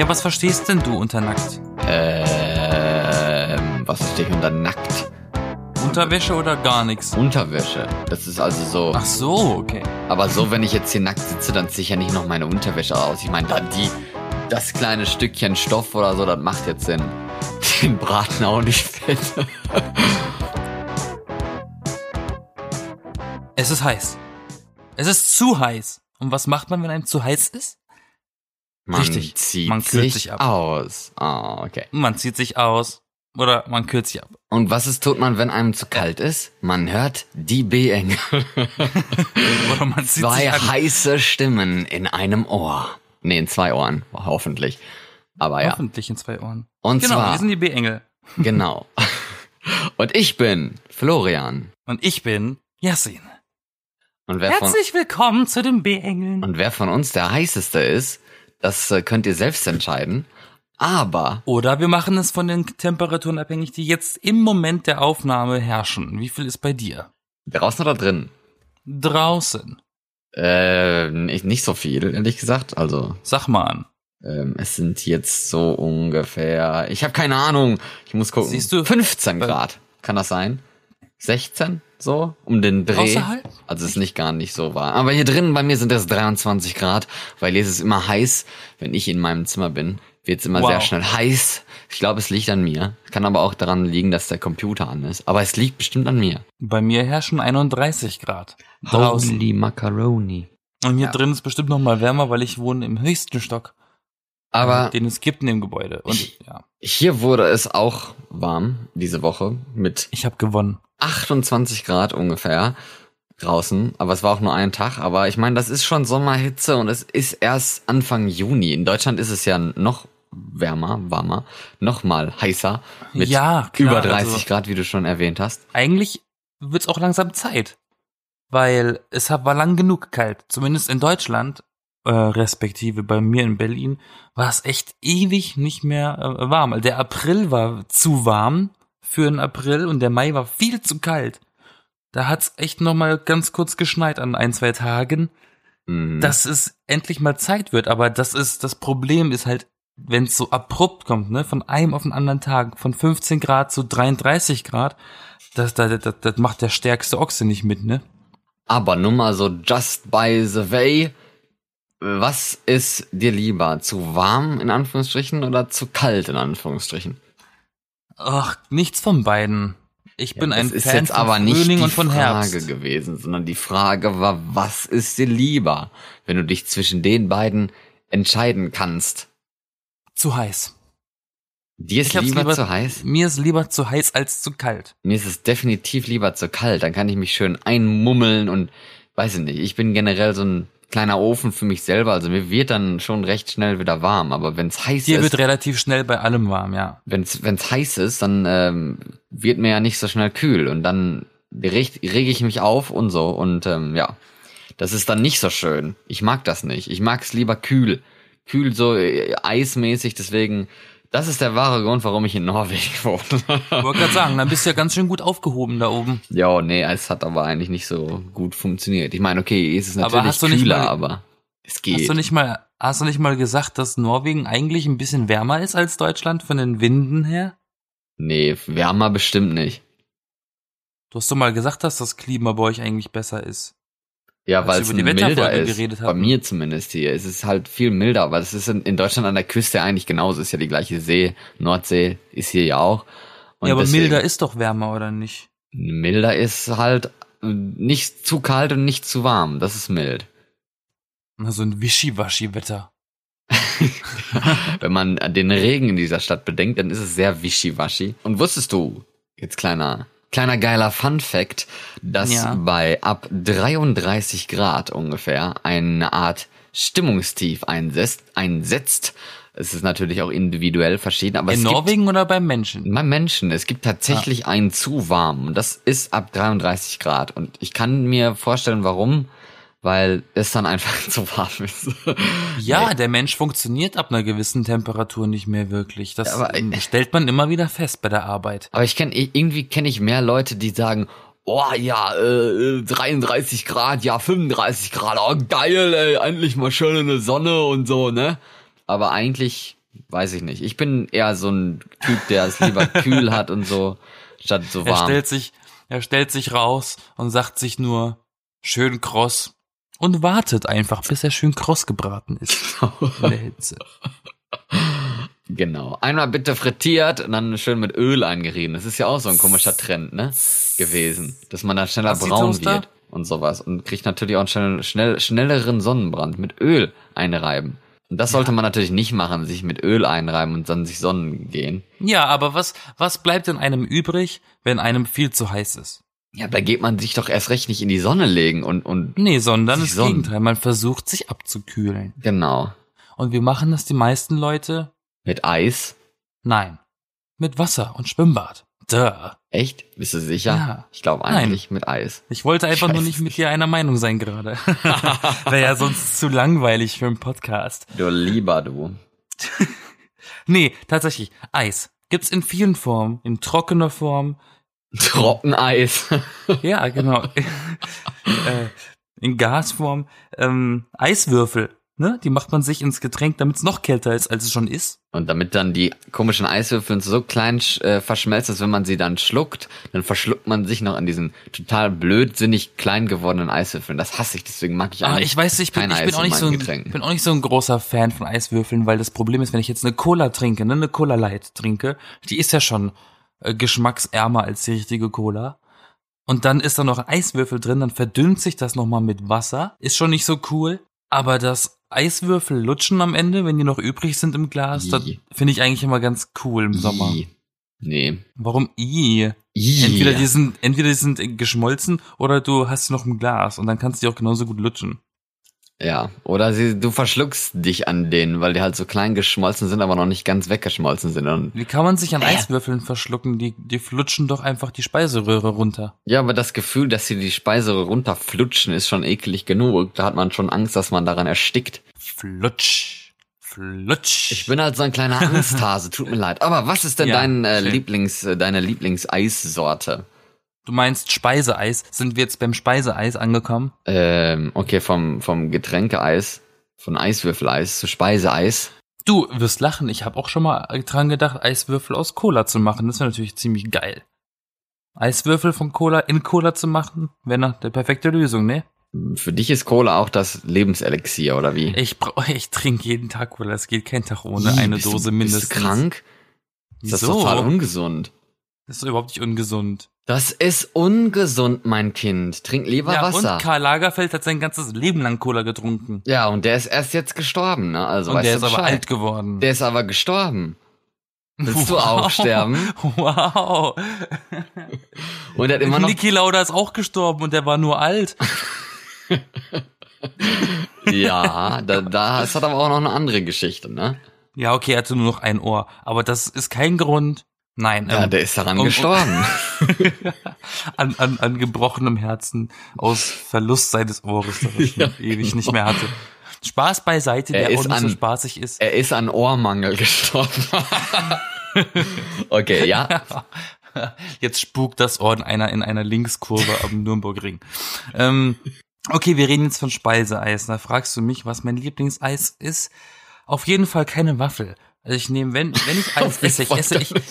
Ja, was verstehst denn du unter nackt? Ähm, was stehe ich unter nackt? Unterwäsche oder gar nichts? Unterwäsche. Das ist also so. Ach so, okay. Aber so, wenn ich jetzt hier nackt sitze, dann ziehe ich ja nicht noch meine Unterwäsche aus. Ich meine, da die, das kleine Stückchen Stoff oder so, das macht jetzt den, den Braten auch nicht fett. Es ist heiß. Es ist zu heiß. Und was macht man, wenn einem zu heiß ist? Man Richtig, zieht man kühlt sich, sich ab. aus. Ah, okay. Man zieht sich aus oder man kühlt sich ab. Und was ist, tut man, wenn einem zu kalt ist? Man hört die B-Engel. Oder man zieht Zwei sich heiße Stimmen in einem Ohr. Nee, in zwei Ohren, hoffentlich. Aber ja, Hoffentlich in zwei Ohren. Und genau, zwar- wir sind die B-Engel. genau. Und ich bin Florian. Und ich bin Yassin. Und wer, von, Herzlich willkommen zu den B-Engeln. und wer von uns der heißeste ist, das äh, könnt ihr selbst entscheiden. Aber Oder wir machen es von den Temperaturen abhängig, die jetzt im Moment der Aufnahme herrschen. Wie viel ist bei dir? draußen oder drin? Draußen. Äh, nicht, so viel, ehrlich gesagt. Also, Sag mal an. ähm, es sind jetzt so ungefähr, ich habe keine Ahnung, ich muss gucken. Siehst du? 15 Bei- Grad, kann das sein? 16, so, um den Dreh. Außerhalb? Also es ist nicht gar nicht so warm. Aber hier drinnen bei mir sind es 23 Grad, weil hier ist es immer heiß. Wenn ich in meinem Zimmer bin, wird es immer Wow. sehr schnell heiß. Ich glaube, es liegt an mir. Kann aber auch daran liegen, dass der Computer an ist. Aber es liegt bestimmt an mir. Bei mir herrschen 31 Grad. Draußen. Holy Macaroni. Und hier Ja. drin ist bestimmt noch mal wärmer, weil ich wohne im höchsten Stock, Aber den es gibt in dem Gebäude. Und ja, hier wurde es auch warm diese Woche mit ich habe gewonnen. 28 Grad ungefähr draußen. Aber es war auch nur ein Tag. Aber ich meine, das ist schon Sommerhitze und es ist erst Anfang Juni. In Deutschland ist es ja noch wärmer, warmer, noch mal heißer mit Ja, klar, über 30 also- Grad, wie du schon erwähnt hast. Eigentlich wird's auch langsam Zeit, weil es hat- war lang genug kalt. Zumindest in Deutschland, äh, respektive bei mir in Berlin, war es echt ewig nicht mehr äh, warm. Also Der April war zu warm für den April und der Mai war viel zu kalt. Da hat's echt noch mal ganz kurz geschneit an ein, zwei Tagen. Mhm. dass es endlich mal Zeit wird, aber das ist, das Problem ist halt, wenn es so abrupt kommt, ne, von einem auf den anderen Tag, von 15 Grad zu 33 Grad, das, das, das, das macht der stärkste Ochse nicht mit, ne? Aber nur mal so just by the way. Was ist dir lieber? Zu warm in Anführungsstrichen oder zu kalt in Anführungsstrichen? Ach, nichts von beiden. Ich bin ein das ist Fan jetzt von aber nicht die und von Frage Herbst. gewesen, sondern die Frage war, was ist dir lieber, wenn du dich zwischen den beiden entscheiden kannst? Zu heiß. Dir ist lieber, lieber- zu heiß? Mir ist lieber zu heiß als zu kalt. Mir ist es definitiv lieber zu kalt. Dann kann ich mich schön einmummeln und weiß ich nicht. Ich bin generell so ein kleiner Ofen für mich selber. Also mir wird dann schon recht schnell wieder warm. Aber wenn es heiß Dir ist, wird relativ schnell bei allem warm, ja. wenn es heiß ist, dann ähm, wird mir ja nicht so schnell kühl und dann reg, reg ich mich auf und so und ähm, ja, das ist dann nicht so schön. Ich mag das nicht. Ich mag es lieber kühl, kühl so äh, eismäßig. Deswegen, das ist der wahre Grund, warum ich in Norwegen wohne. Ich wollte gerade sagen, dann bist du ja ganz schön gut aufgehoben da oben. ja, nee, es hat aber eigentlich nicht so gut funktioniert. Ich meine, okay, es ist Aber natürlich nicht kühler, mal- aber es geht. Hast du nicht mal, hast du nicht mal gesagt, dass Norwegen eigentlich ein bisschen wärmer ist als Deutschland von den Winden her? nee, wärmer bestimmt nicht. Du hast doch mal gesagt, dass das Klima bei euch eigentlich besser ist. Ja, weil es milder ist. geredet Bei mir zumindest hier. Es ist halt viel milder, aber es ist in, in Deutschland an der Küste eigentlich genauso. Es ist ja die gleiche See. Nordsee ist hier ja auch. Und ja, aber deswegen- milder ist doch wärmer, oder nicht? Milder ist halt äh, nicht zu kalt und nicht zu warm. Das ist mild. Na, so ein Wischiwaschi-Wetter. Wenn man den Regen in dieser Stadt bedenkt, dann ist es sehr wischiwaschi. Und wusstest du, jetzt kleiner, kleiner geiler Fun Fact, dass Ja. bei ab 33 Grad ungefähr eine Art Stimmungstief einsetzt, einsetzt. Es ist natürlich auch individuell verschieden, aber In Norwegen oder beim Menschen? gibt beim Menschen, es gibt tatsächlich einen zu warm das ist ab 33 Grad und ich kann mir vorstellen, warum, weil es dann einfach zu warm ist. Ja, der Mensch funktioniert ab einer gewissen Temperatur nicht mehr wirklich. Das Aber, äh, ähm, stellt man immer wieder fest bei der Arbeit. Aber ich kenne irgendwie kenne ich mehr Leute, die sagen, oh ja, äh, 33 Grad, ja 35 Grad, oh geil, ey, endlich mal schön in der Sonne und so, ne? Aber eigentlich weiß ich nicht. Ich bin eher so ein Typ, der es lieber kühl hat und so, statt so Er warm. stellt sich, er stellt sich raus und sagt sich nur, schön kross. Und wartet einfach, bis er schön kross gebraten ist. In der Hitze. Genau. Einmal bitte frittiert und dann schön mit Öl eingerieben. Das ist ja auch so ein komischer Trend, ne? Gewesen. Dass man dann schneller Was, braun wird und sowas. Und kriegt natürlich auch einen schnell, schnell, schnelleren Sonnenbrand mit Öl einreiben. Und das sollte man natürlich nicht machen, sich mit Öl einreiben und dann sich sonnen gehen. Ja, aber was, was bleibt denn einem übrig, wenn einem viel zu heiß ist? Ja, da geht man sich doch erst recht nicht in die Sonne legen und, und, Nee, sondern das sonnen. Gegenteil. Man versucht sich abzukühlen. genau. Und wie machen das die meisten Leute? Mit Eis. Nein. Mit Wasser und Schwimmbad. Duh. Echt? Bist du sicher? Ja. Ich glaube Nein. eigentlich mit Eis. Ich wollte einfach Ich nur nicht mit dir einer Meinung sein gerade. Wäre ja sonst zu langweilig für einen Podcast. Du lieber du. Nee, tatsächlich. Eis. Gibt's in vielen Formen. In trockener Form. Trockeneis. Ja, genau. äh, in Gasform. Ähm, Eiswürfel. Ne? Die macht man sich ins Getränk, damit es noch kälter ist, als es schon ist. Und damit dann die komischen Eiswürfel so klein äh, verschmelzen, dass wenn man sie dann schluckt, dann verschluckt man sich noch an diesen total blödsinnig klein gewordenen Eiswürfeln. Das hasse ich, deswegen mag ich Aber eigentlich Ah, ich weiß, ich bin, Eis auch nicht so ein, Getränken. bin auch nicht so ein großer Fan von Eiswürfeln, weil das Problem ist, wenn ich jetzt eine Cola trinke, ne, eine Cola Light trinke, die ist ja schon äh, geschmacksärmer als die richtige Cola. Und dann ist da noch ein Eiswürfel drin, dann verdünnt sich das nochmal mit Wasser. Ist schon nicht so cool. Aber das Eiswürfel lutschen am Ende, wenn die noch übrig sind im Glas, das Ih. finde ich eigentlich immer ganz cool im Sommer. Ih. Nee. Warum i? Ih. Entweder die sind, entweder die sind geschmolzen oder du hast sie noch im Glas und dann kannst du die auch genauso gut lutschen. Ja, oder sie, du verschluckst dich an denen, weil die halt so klein geschmolzen sind, aber noch nicht ganz weggeschmolzen sind. Und, Wie kann man sich an Äh. Eiswürfeln verschlucken? Die, die flutschen doch einfach die Speiseröhre runter. ja, aber das Gefühl, dass sie die Speise runterflutschen, ist schon eklig genug. Da hat man schon Angst, dass man daran erstickt. Flutsch. Flutsch. Ich bin halt so ein kleiner Angsthase, tut mir leid. Aber was ist denn Ja, dein äh. Lieblings, äh, deine Lieblingseissorte? Du meinst Speiseeis? Sind wir jetzt beim Speiseeis angekommen? Ähm, okay, vom, vom Getränkeeis, von Eiswürfeleis zu Speiseeis. Du wirst lachen. Ich habe auch schon mal dran gedacht, Eiswürfel aus Cola zu machen. Das wäre natürlich ziemlich geil. Eiswürfel von Cola in Cola zu machen, wäre noch der perfekte Lösung, ne? Für dich ist Cola auch das Lebenselixier, oder wie? Ich brauch, ich trinke jeden Tag Cola. Es geht kein Tag ohne Ih, eine Dose du, mindestens. Bist du krank? Das ist Wieso? total ungesund. Das ist überhaupt nicht ungesund. Das ist ungesund, mein Kind. Trink lieber ja, Wasser. und Karl Lagerfeld hat sein ganzes Leben lang Cola getrunken. ja, und der ist erst jetzt gestorben, ne? Also und der ist aber Bescheid. alt geworden. Der ist aber gestorben. Willst du auch sterben? Wow. Und er hat immer noch. Niki Lauda ist auch gestorben und der war nur alt. Ja, da, da es hat aber auch noch eine andere Geschichte, ne? Ja, okay, er hatte nur noch ein Ohr. Aber das ist kein Grund. Nein, Ja, ähm, der ist daran um- gestorben. an, an, an gebrochenem Herzen aus Verlust seines Ohres, das er schon Ja, ewig nicht mehr hatte. Spaß beiseite, Er der ist auch nicht so an- spaßig ist. Er ist an Ohrmangel gestorben. okay, ja. Jetzt spukt das Ohr in einer, in einer Linkskurve am Nürnbergring. Ähm, okay, wir reden jetzt von Speiseeis. Da fragst du mich, was mein Lieblingseis ist. Auf jeden Fall keine Waffel. Also ich nehme, wenn, wenn ich Eis esse, ich esse, ich,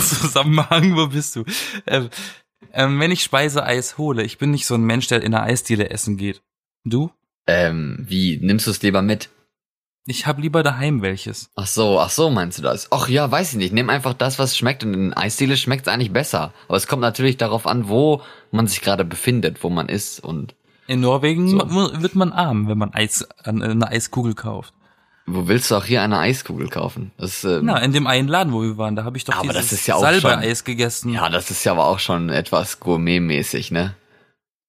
Zusammenhang, wo bist du? Ähm, ähm, wenn ich Speiseeis hole, ich bin nicht so ein Mensch, der in einer Eisdiele essen geht. Du? Ähm, wie, nimmst du es lieber mit? Ich hab lieber daheim welches. Ach so, ach so meinst du das? Ach ja, weiß ich nicht. Nimm einfach das, was schmeckt. Und in Eisdiele schmeckt es eigentlich besser. Aber es kommt natürlich darauf an, wo man sich gerade befindet, wo man ist. Und In Norwegen So. wird man arm, wenn man Eis, an- eine Eiskugel kauft. Wo willst du auch hier eine Eiskugel kaufen? Das, ähm, Na, in dem einen Laden, wo wir waren, da habe ich doch Aber dieses das ist ja auch Salbeeis gegessen. ja, das ist ja aber auch schon etwas gourmetmäßig, ne?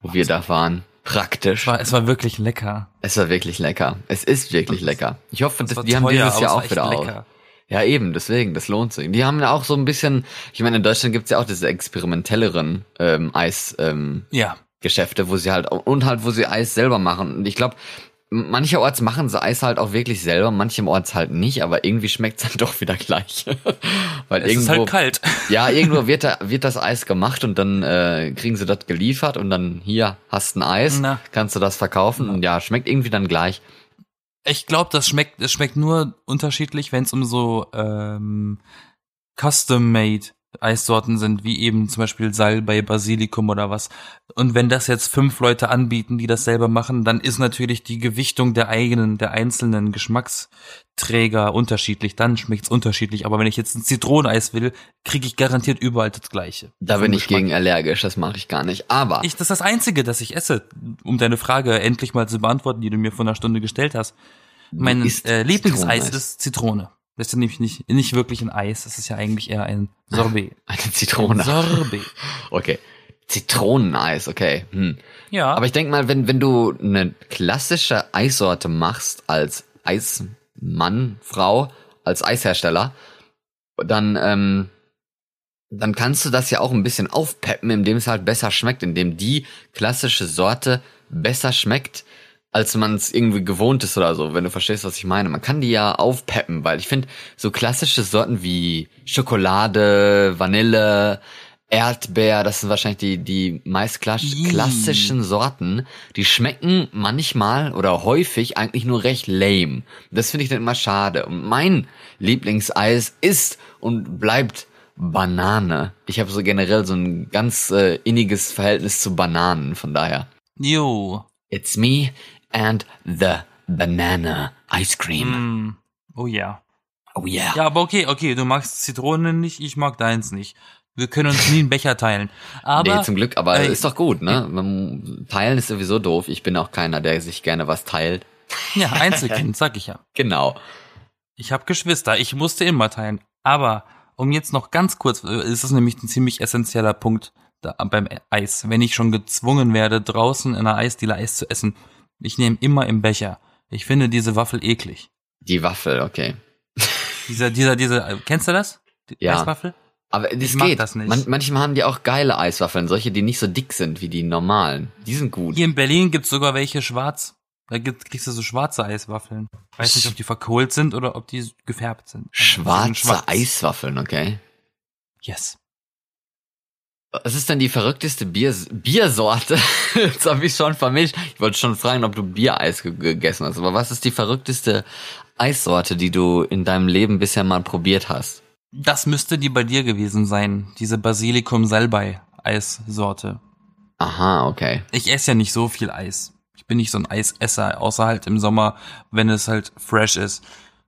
Wo wir da waren. Praktisch. Es war, es war wirklich lecker. Es war wirklich lecker. Es ist wirklich lecker. Ich hoffe, war die haben teuer, dieses aber Jahr auch wieder auf. lecker. Ja, eben, deswegen, das lohnt sich. Die haben ja auch so ein bisschen, ich meine, in Deutschland gibt's ja auch diese experimentelleren ähm, Eis, ähm, Ja. Geschäfte, wo sie halt und halt, wo sie Eis selber machen. Und ich glaube, mancherorts machen sie Eis halt auch wirklich selber, mancherorts halt nicht, aber irgendwie schmeckt's dann doch wieder gleich. Weil Es ist irgendwo, halt kalt. ja, irgendwo wird, da, wird das Eis gemacht und dann äh, kriegen sie das geliefert und dann hier hast ein Eis, Na. kannst du das verkaufen und ja, schmeckt irgendwie dann gleich. Ich glaube, das schmeckt, es schmeckt nur unterschiedlich, wenn es um so ähm, custom-made Eissorten sind, wie eben zum Beispiel Salbei, Basilikum oder was. Und wenn das jetzt fünf Leute anbieten, die das selber machen, dann ist natürlich die Gewichtung der eigenen, der einzelnen Geschmacksträger unterschiedlich. Dann schmeckt's unterschiedlich. Aber wenn ich jetzt ein Zitroneneis will, kriege ich garantiert überall das Gleiche. Da bin ich gegen allergisch, das mache ich gar nicht. Aber ich, das ist das Einzige, das ich esse, um deine Frage endlich mal zu beantworten, die du mir vor einer Stunde gestellt hast. Mein äh, Lieblingseis ist Zitrone. Das ist nämlich nicht, nicht wirklich ein Eis, das ist ja eigentlich eher ein Sorbet. Eine Zitrone. Ein Sorbet. Okay. Zitroneneis, okay. Hm. Ja. Aber ich denk mal, wenn, wenn du eine klassische Eissorte machst als Eismann, Frau, als Eishersteller, dann, ähm, dann kannst du das ja auch ein bisschen aufpeppen, indem es halt besser schmeckt, indem die klassische Sorte besser schmeckt als man es irgendwie gewohnt ist oder so, wenn du verstehst, was ich meine. Man kann die ja aufpeppen, weil ich finde, so klassische Sorten wie Schokolade, Vanille, Erdbeer, das sind wahrscheinlich die, die meist klassischen Sorten, die schmecken manchmal oder häufig eigentlich nur recht lame. Das finde ich dann immer schade. Und mein Lieblingseis ist und bleibt Banane. Ich habe so generell so ein ganz äh, inniges Verhältnis zu Bananen, von daher. Jo. It's me and the banana ice cream. Mm. Oh ja. Oh yeah. Ja, aber okay, okay, du magst Zitronen nicht, ich mag deins nicht. Wir können uns nie einen Becher teilen. Aber nee, zum Glück, aber äh, ist doch gut, ne? Teilen ist sowieso doof. Ich bin auch keiner, der sich gerne was teilt. Ja, Einzelkind, sag ich ja. Genau. Ich habe Geschwister, ich musste immer teilen. Aber um jetzt noch ganz kurz, äh, ist es nämlich ein ziemlich essentieller Punkt da, beim Eis. Wenn ich schon gezwungen werde, draußen in einer Eisdiele Eis zu essen, ich nehme immer im Becher. Ich finde diese Waffel eklig. Die Waffel, okay. Dieser, dieser, dieser, kennst du das? Die Ja. Eiswaffel? Aber das Ich mag geht. das nicht. Man, manchmal haben die auch geile Eiswaffeln, solche, die nicht so dick sind wie die normalen. Die sind gut. Hier in Berlin gibt's sogar welche schwarz. Da gibt, kriegst du so schwarze Eiswaffeln. Weiß nicht, ob die verkohlt sind oder ob die gefärbt sind. Also, die sind Schwarze schwarz. Eiswaffeln, okay. Yes. Was ist denn die verrückteste Bier Biersorte? Jetzt habe ich schon vermischt. Ich wollte schon fragen, ob du Biereis ge gegessen hast. Aber was ist die verrückteste Eissorte, die du in deinem Leben bisher mal probiert hast? Das müsste die bei dir gewesen sein. Diese Basilikum Salbei Eissorte. Aha, okay. Ich esse ja nicht so viel Eis. Ich bin nicht so ein Eisesser, außer halt im Sommer, wenn es halt fresh ist.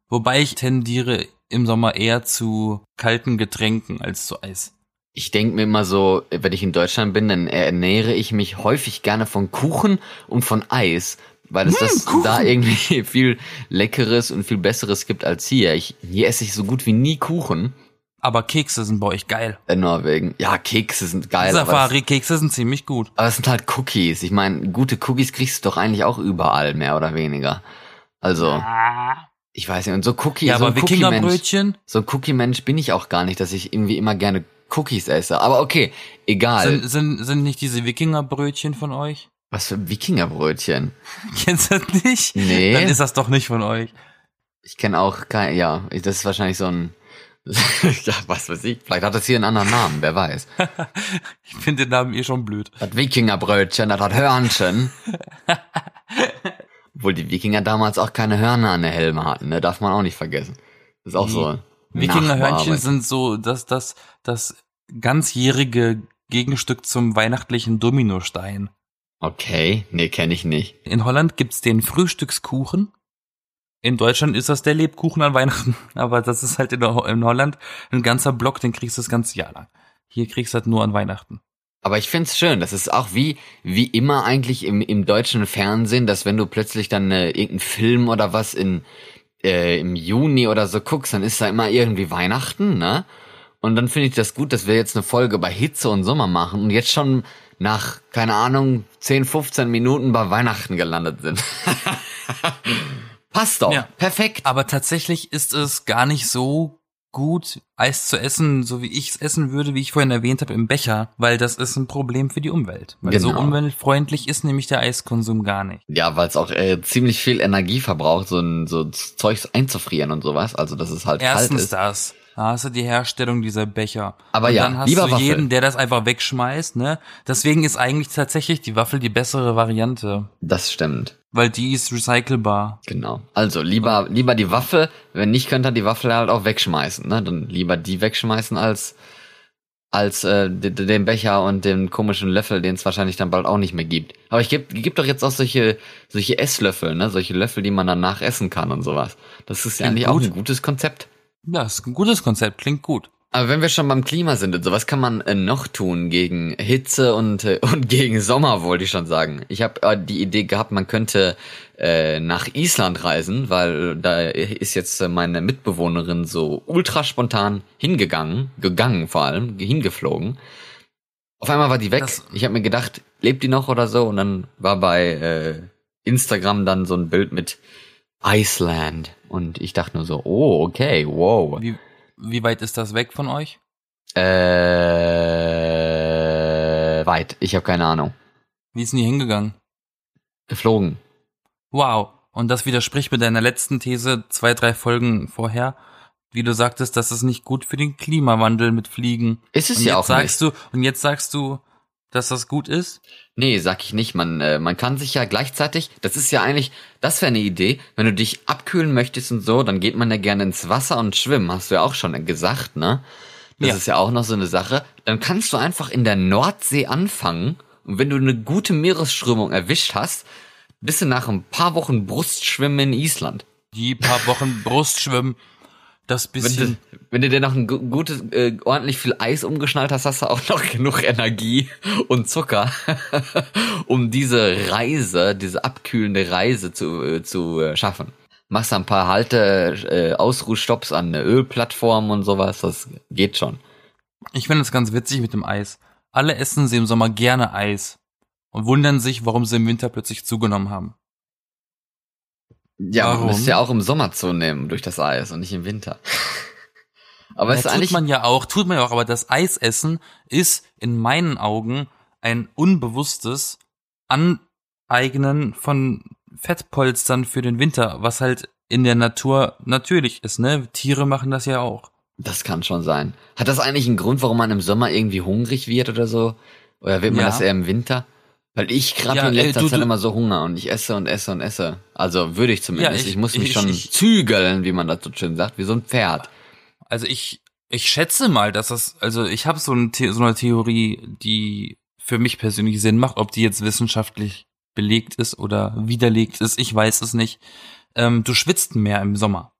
Wobei ich tendiere im Sommer eher zu kalten Getränken als zu Eis. Ich denke mir immer so, wenn ich in Deutschland bin, dann ernähre ich mich häufig gerne von Kuchen und von Eis, weil es das da irgendwie viel Leckeres und viel Besseres gibt als hier. Ich, hier esse ich so gut wie nie Kuchen Aber Kekse sind bei euch geil. in Norwegen. Ja, Kekse sind geil, Safari-Kekse sind ziemlich gut. aber es sind halt Cookies. Ich meine, gute Cookies kriegst du doch eigentlich auch überall, mehr oder weniger. Also, ich weiß nicht, und so Cookie, Ja, so aber Wikingerbrötchen so ein Cookie-Mensch bin ich auch gar nicht, dass ich irgendwie immer gerne Cookies esse. Aber okay, egal. sind, sind, sind nicht diese Wikingerbrötchen von euch? Was für Wikingerbrötchen? Kennst du das nicht? Nee. Dann ist das doch nicht von euch. Ich kenne auch kein, ja, das ist wahrscheinlich so ein, ja, was weiß ich, vielleicht hat das hier einen anderen Namen, wer weiß. Ich finde den Namen eh schon blöd. Das Wikingerbrötchen, das hat Hörnchen. Obwohl die Wikinger damals auch keine Hörner an der Helme hatten, ne, darf man auch nicht vergessen. Das ist auch so. Wikingerhörnchen sind so das, das, das ganzjährige Gegenstück zum weihnachtlichen Dominostein. Okay, nee, kenne ich nicht. In Holland gibt's den Frühstückskuchen. In Deutschland ist das der Lebkuchen an Weihnachten. Aber das ist halt in, in Holland ein ganzer Block, den kriegst du das ganze Jahr lang. Hier kriegst du halt nur an Weihnachten. Aber ich find's schön, das ist auch wie, wie immer eigentlich im, im deutschen Fernsehen, dass wenn du plötzlich dann äh, irgendeinen Film oder was in, äh, im Juni oder so guckst, dann ist da immer irgendwie Weihnachten, ne? Und dann finde ich das gut, dass wir jetzt eine Folge bei Hitze und Sommer machen und jetzt schon nach, keine Ahnung, 10, 15 Minuten bei Weihnachten gelandet sind. Passt doch. Ja. Perfekt. Aber tatsächlich ist es gar nicht so gut, Eis zu essen, so wie ich es essen würde, wie ich vorhin erwähnt habe, im Becher, weil das ist ein Problem für die Umwelt. Weil so Genau. umweltfreundlich ist nämlich der Eiskonsum gar nicht. Ja, weil es auch äh, ziemlich viel Energie verbraucht, so ein so Zeugs einzufrieren und sowas. Also dass es halt kalt Erstens ist. das. Da hast du die Herstellung dieser Becher. Aber und ja, dann hast lieber du Waffel. jeden, der das einfach wegschmeißt, ne? Deswegen ist eigentlich tatsächlich die Waffel die bessere Variante. Das stimmt. Weil die ist recycelbar. Genau. Also lieber, lieber die Waffe, wenn nicht, könnt ihr die Waffe halt auch wegschmeißen. Ne? Dann lieber die wegschmeißen als, als äh, de- de- den Becher und den komischen Löffel, den es wahrscheinlich dann bald auch nicht mehr gibt. Aber ich gibt gibt doch jetzt auch solche, solche Esslöffel, ne? Solche Löffel, die man danach essen kann und sowas. Das ist ja eigentlich auch gut. ein gutes Konzept. Ja, ist ein gutes Konzept, klingt gut. Aber wenn wir schon beim Klima sind und so, was kann man äh, noch tun gegen Hitze und, äh, und gegen Sommer, wollte ich schon sagen. Ich habe äh, die Idee gehabt, man könnte äh, nach Island reisen, weil da ist jetzt meine Mitbewohnerin so ultra spontan hingegangen, gegangen vor allem, hingeflogen. Auf einmal war die weg. Das- ich habe mir gedacht, lebt die noch oder so? Und dann war bei äh, Instagram dann so ein Bild mit Iceland. Und ich dachte nur so, oh, okay, wow. Wie, wie weit ist das weg von euch? Äh, weit. Ich habe keine Ahnung. Wie ist denn die hingegangen? Geflogen. Wow. Und das widerspricht mit deiner letzten These zwei, drei Folgen vorher, wie du sagtest, das ist nicht gut für den Klimawandel mit Fliegen. Ist es und ja jetzt auch sagst du und jetzt sagst du, dass das gut ist? Nee, sag ich nicht. Man, äh, man kann sich ja gleichzeitig, das ist ja eigentlich, das wäre eine Idee, wenn du dich abkühlen möchtest und so, dann geht man ja gerne ins Wasser und schwimmen, hast du ja auch schon gesagt, ne? Das Ja. ist ja auch noch so eine Sache. Dann kannst du einfach in der Nordsee anfangen und wenn du eine gute Meeresströmung erwischt hast, bist du nach ein paar Wochen Brustschwimmen in Island. Die paar Wochen Brustschwimmen, das Wenn bisschen. du, wenn du dir noch ein gu- gutes, äh, ordentlich viel Eis umgeschnallt hast, hast du auch noch genug Energie und Zucker, um diese Reise, diese abkühlende Reise zu, äh, zu äh, schaffen. Machst ein paar Halte, äh, Ausruhstopps an der Ölplattform und sowas, das geht schon. Ich finde es ganz witzig mit dem Eis. Alle essen sie im Sommer gerne Eis und wundern sich, warum sie im Winter plötzlich zugenommen haben. Ja, Warum? man müsste ja auch im Sommer zunehmen durch das Eis und nicht im Winter. Aber es ja, ist tut man ja auch, tut man ja auch, aber das Eisessen ist in meinen Augen ein unbewusstes Aneignen von Fettpolstern für den Winter, was halt in der Natur natürlich ist, ne? Tiere machen das ja auch. das kann schon sein. Hat das eigentlich einen Grund, warum man im Sommer irgendwie hungrig wird oder so? Oder wird man Ja. das eher im Winter? Weil ich gerade Ja, in letzter du- Zeit du- immer so Hunger und ich esse und esse und esse. Also würde ich zumindest. Ja, ich, ich- muss mich ich- schon ich- zügeln, wie man das so schön sagt, wie so ein Pferd. Also ich, ich schätze mal, dass das, also ich habe so, eine The so eine Theorie, die für mich persönlich Sinn macht, ob die jetzt wissenschaftlich belegt ist oder widerlegt ist, ich weiß es nicht. Ähm, du schwitzt mehr im Sommer.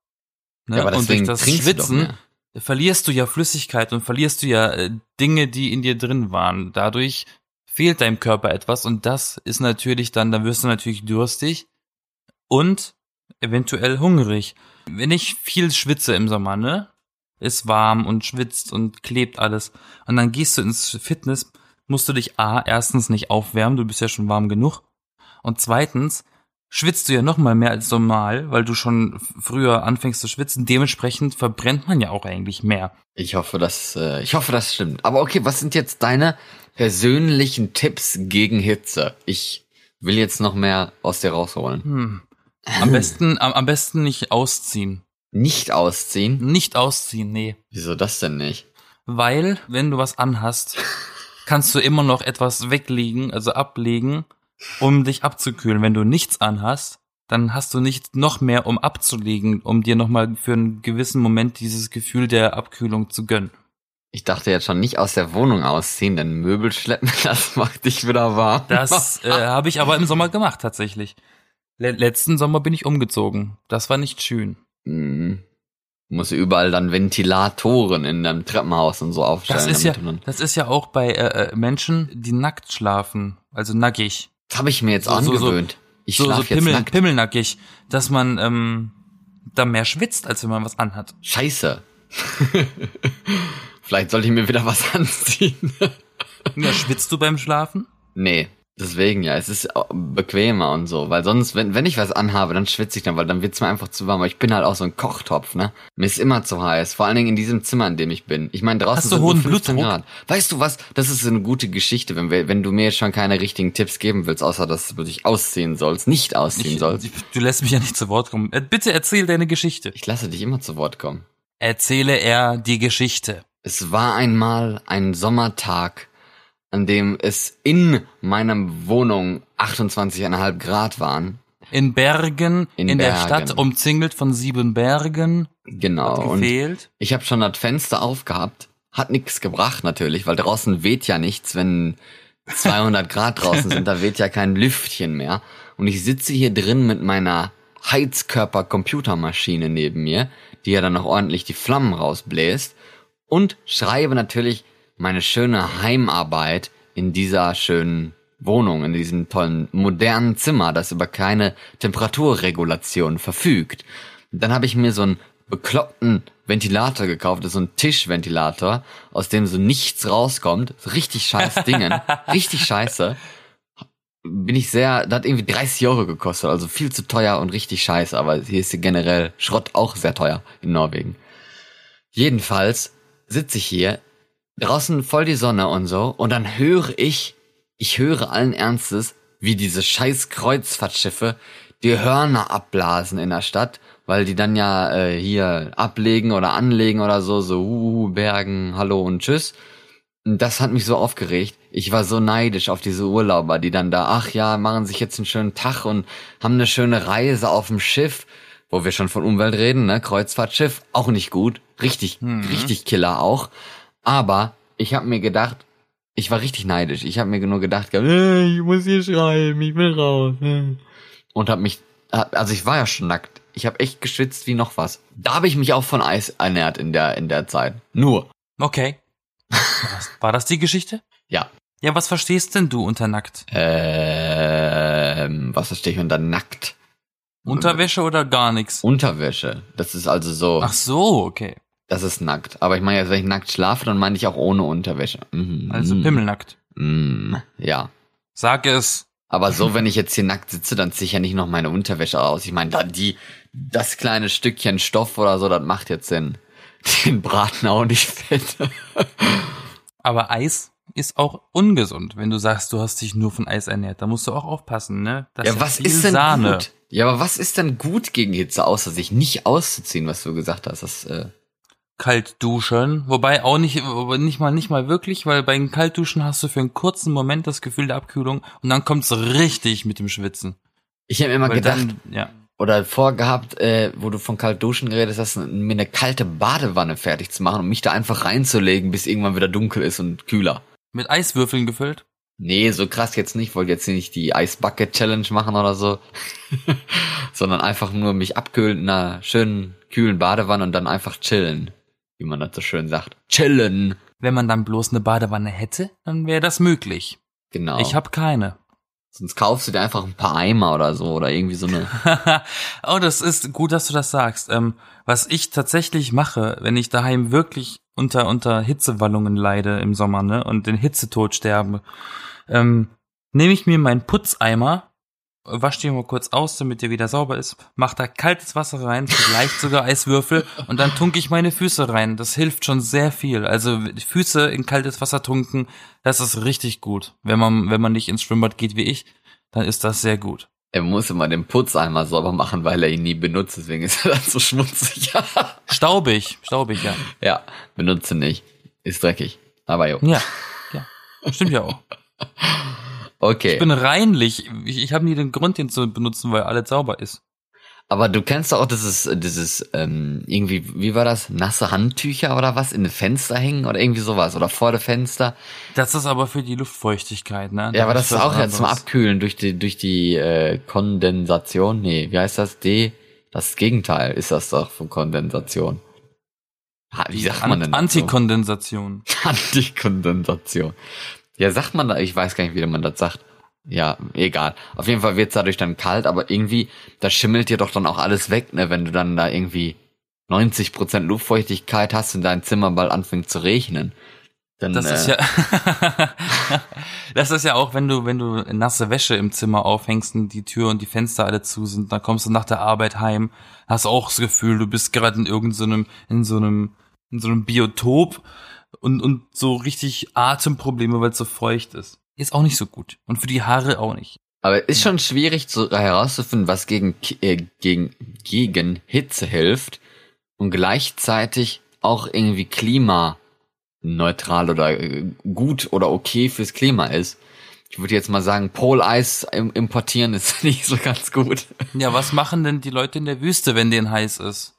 Ne? Ja, aber und durch das Schwitzen verlierst du ja Flüssigkeit und verlierst du ja äh, Dinge, die in dir drin waren. Dadurch fehlt deinem Körper etwas und das ist natürlich dann, dann wirst du natürlich durstig und eventuell hungrig. Wenn ich viel schwitze im Sommer, ne? Ist warm und schwitzt und klebt alles. Und dann gehst du ins Fitness, musst du dich A, erstens nicht aufwärmen, du bist ja schon warm genug. Und zweitens schwitzt du ja noch mal mehr als normal, weil du schon früher anfängst zu schwitzen. Dementsprechend verbrennt man ja auch eigentlich mehr. Ich hoffe, das, äh, ich hoffe, das stimmt. Aber okay, was sind jetzt deine persönlichen Tipps gegen Hitze? Ich will jetzt noch mehr aus dir rausholen. Hm. Am besten, am, am besten nicht ausziehen. Nicht ausziehen? Nicht ausziehen, nee. Wieso das denn nicht? Weil, wenn du was anhast, kannst du immer noch etwas weglegen, also ablegen, um dich abzukühlen. Wenn du nichts anhast, dann hast du nicht noch mehr, um abzulegen, um dir nochmal für einen gewissen Moment dieses Gefühl der Abkühlung zu gönnen. Ich dachte jetzt schon nicht aus der Wohnung ausziehen, denn Möbel schleppen, das macht dich wieder warm. Das äh, habe ich aber im Sommer gemacht, tatsächlich. Le letzten Sommer bin ich umgezogen. Das war nicht schön. Mhm. Muss überall dann Ventilatoren in deinem Treppenhaus und so aufstellen. Das ist ja, das ist ja auch bei äh, äh, Menschen, die nackt schlafen, also nackig. das habe ich mir jetzt So- so- so- angewöhnt. ich so, so schlafe jetzt Pimmel, nackt. pimmelnackig, dass man ähm, da mehr schwitzt, als wenn man was anhat. Scheiße. Vielleicht sollte ich mir wieder was anziehen. Ja, schwitzt du beim Schlafen? nee, deswegen ja. Es ist bequemer und so. Weil sonst, wenn, wenn ich was anhabe, dann schwitze ich dann, weil dann wird's mir einfach zu warm. Aber ich bin halt auch so ein Kochtopf, ne? Mir ist immer zu heiß. Vor allen Dingen in diesem Zimmer, in dem ich bin. Ich meine, draußen Hast du sind hohen 15 Blutdruck? Grad. Weißt du was? Das ist eine gute Geschichte, wenn, wir, wenn du mir jetzt schon keine richtigen Tipps geben willst, außer dass du dich ausziehen sollst, nicht ausziehen Ich, sollst. du lässt mich ja nicht zu Wort kommen. Äh, Bitte erzähl deine Geschichte. Ich lasse dich immer zu Wort kommen. Erzähle er die Geschichte. Es war einmal ein Sommertag, an dem es in meiner Wohnung 28,5 Grad waren. In Bergen, In in, der Bergen. Stadt, umzingelt von sieben Bergen, Genau. hat Und gefehlt. ich habe schon das Fenster aufgehabt. Hat nichts gebracht natürlich, weil draußen weht ja nichts, wenn 200 Grad draußen sind. Da weht ja kein Lüftchen mehr. Und ich sitze hier drin mit meiner Heizkörper-Computermaschine neben mir, die ja dann noch ordentlich die Flammen rausbläst. Und schreibe natürlich meine schöne Heimarbeit in dieser schönen Wohnung, in diesem tollen modernen Zimmer, das über keine Temperaturregulation verfügt. Dann habe ich mir so einen bekloppten Ventilator gekauft, das ist so ein Tischventilator, aus dem so nichts rauskommt. So richtig scheiß Dingen. richtig scheiße. Bin ich sehr, das hat irgendwie 30 Euro gekostet, also viel zu teuer und richtig scheiße, aber hier ist generell Schrott auch sehr teuer in Norwegen. Jedenfalls sitze ich hier, draußen voll die Sonne und so, und dann höre ich, ich höre allen Ernstes, wie diese scheiß Kreuzfahrtschiffe die Hörner abblasen in der Stadt, weil die dann ja äh, hier ablegen oder anlegen oder so, so uh, Bergen, hallo und tschüss. Das hat mich so aufgeregt. Ich war so neidisch auf diese Urlauber, die dann da, ach ja, machen sich jetzt einen schönen Tag und haben eine schöne Reise auf dem Schiff, wo wir schon von Umwelt reden, ne? Kreuzfahrtschiff, auch nicht gut. Richtig, richtig Killer auch. Aber ich habe mir gedacht, ich war richtig neidisch. Ich habe mir nur gedacht, ich muss hier schreiben, ich will raus. äh. Und habe mich, also ich war ja schon nackt. Ich habe echt geschwitzt wie noch was. Da habe ich mich auch von Eis ernährt in der in der Zeit. Nur, Okay. War das, war das die Geschichte? ja. Ja, was verstehst denn du unter nackt? Ähm, was verstehe ich unter nackt? Unterwäsche oder gar nichts? Unterwäsche. Das ist also so, Ach so, okay. das ist nackt. Aber ich meine jetzt, wenn ich nackt schlafe, dann meine ich auch ohne Unterwäsche. Mhm. Also pimmelnackt. Mhm. Ja. Sag es. Aber so, wenn ich jetzt hier nackt sitze, dann ziehe ich ja nicht noch meine Unterwäsche aus. Ich meine, da die, das kleine Stückchen Stoff oder so, das macht jetzt den, den Braten auch nicht fett. Aber Eis ist auch ungesund, wenn du sagst, du hast dich nur von Eis ernährt. Da musst du auch aufpassen, ne? Das ja, was ist denn Sahne. gut? Ja, aber was ist denn gut gegen Hitze, außer sich nicht auszuziehen, was du gesagt hast? Das, äh, Kalt duschen, wobei auch nicht, nicht mal, nicht mal wirklich, weil beim Kaltduschen hast du für einen kurzen Moment das Gefühl der Abkühlung und dann kommt's richtig mit dem Schwitzen. ich habe immer Weil gedacht, dann, ja. oder vorgehabt, äh, wo du von kalt duschen geredet hast, mir eine kalte Badewanne fertig zu machen und mich da einfach reinzulegen, bis irgendwann wieder dunkel ist und kühler. Mit Eiswürfeln gefüllt. Nee, so krass jetzt nicht. Wollte jetzt nicht die Ice Bucket Challenge machen oder so. Sondern einfach nur mich abkühlen in einer schönen, kühlen Badewanne und dann einfach chillen. Wie man das so schön sagt. Chillen. Wenn man dann bloß eine Badewanne hätte, dann wäre das möglich. Genau. Ich habe keine. Sonst kaufst du dir einfach ein paar Eimer oder so oder irgendwie so eine. oh, das ist gut, dass du das sagst. Ähm, was ich tatsächlich mache, wenn ich daheim wirklich unter unter Hitzewallungen leide im Sommer, ne, und den Hitzetod sterbe, ähm, nehme ich mir meinen Putzeimer, wasche den mal kurz aus, damit der wieder sauber ist, mach da kaltes Wasser rein, vielleicht sogar Eiswürfel und dann tunke ich meine Füße rein. Das hilft schon sehr viel. Also Füße in kaltes Wasser tunken, das ist richtig gut. Wenn man wenn man nicht ins Schwimmbad geht wie ich, dann ist das sehr gut. Er muss immer den Putzeimer sauber machen, weil er ihn nie benutzt, deswegen ist er dann so schmutzig. Staubig, staubig, ja. ja, benutze nicht. Ist dreckig. Aber jo. Ja, ja. Stimmt ja auch. Okay. Ich bin reinlich. Ich, ich habe nie den Grund, den zu benutzen, weil alles sauber ist. Aber du kennst doch auch dieses, dieses, ähm, irgendwie, wie war das? Nasse Handtücher oder was? In den Fenster hängen oder irgendwie sowas? Oder vor dem Fenster? Das ist aber für die Luftfeuchtigkeit, ne? Ja, aber das ist auch jetzt zum. Abkühlen durch die, durch die äh, Kondensation. Nee, wie heißt das? D. Das Gegenteil ist das doch von Kondensation. Wie sagt man denn? Antikondensation. Antikondensation. Ja, sagt man da, ich weiß gar nicht, wie man das sagt. Ja, egal. Auf jeden Fall wird's dadurch dann kalt, aber irgendwie, da schimmelt dir doch dann auch alles weg, ne, wenn du dann da irgendwie 90% Luftfeuchtigkeit hast und dein Zimmer bald anfängt zu regnen. Dann, Das ist äh, ja, das ist ja auch, wenn du, wenn du nasse Wäsche im Zimmer aufhängst und die Tür und die Fenster alle zu sind, dann kommst du nach der Arbeit heim, hast auch das Gefühl, du bist gerade in irgendeinem, in so einem, in so einem Biotop und, und so richtig Atemprobleme, weil es so feucht ist. Ist auch nicht so gut. Und für die Haare auch nicht. Aber ist schon schwierig zu, herauszufinden, was gegen, äh, gegen, gegen Hitze hilft. und gleichzeitig auch irgendwie klimaneutral oder äh, gut oder okay fürs Klima ist. Ich würde jetzt mal sagen, Poleis im- importieren ist nicht so ganz gut. Ja, was machen denn die Leute in der Wüste, wenn denen heiß ist?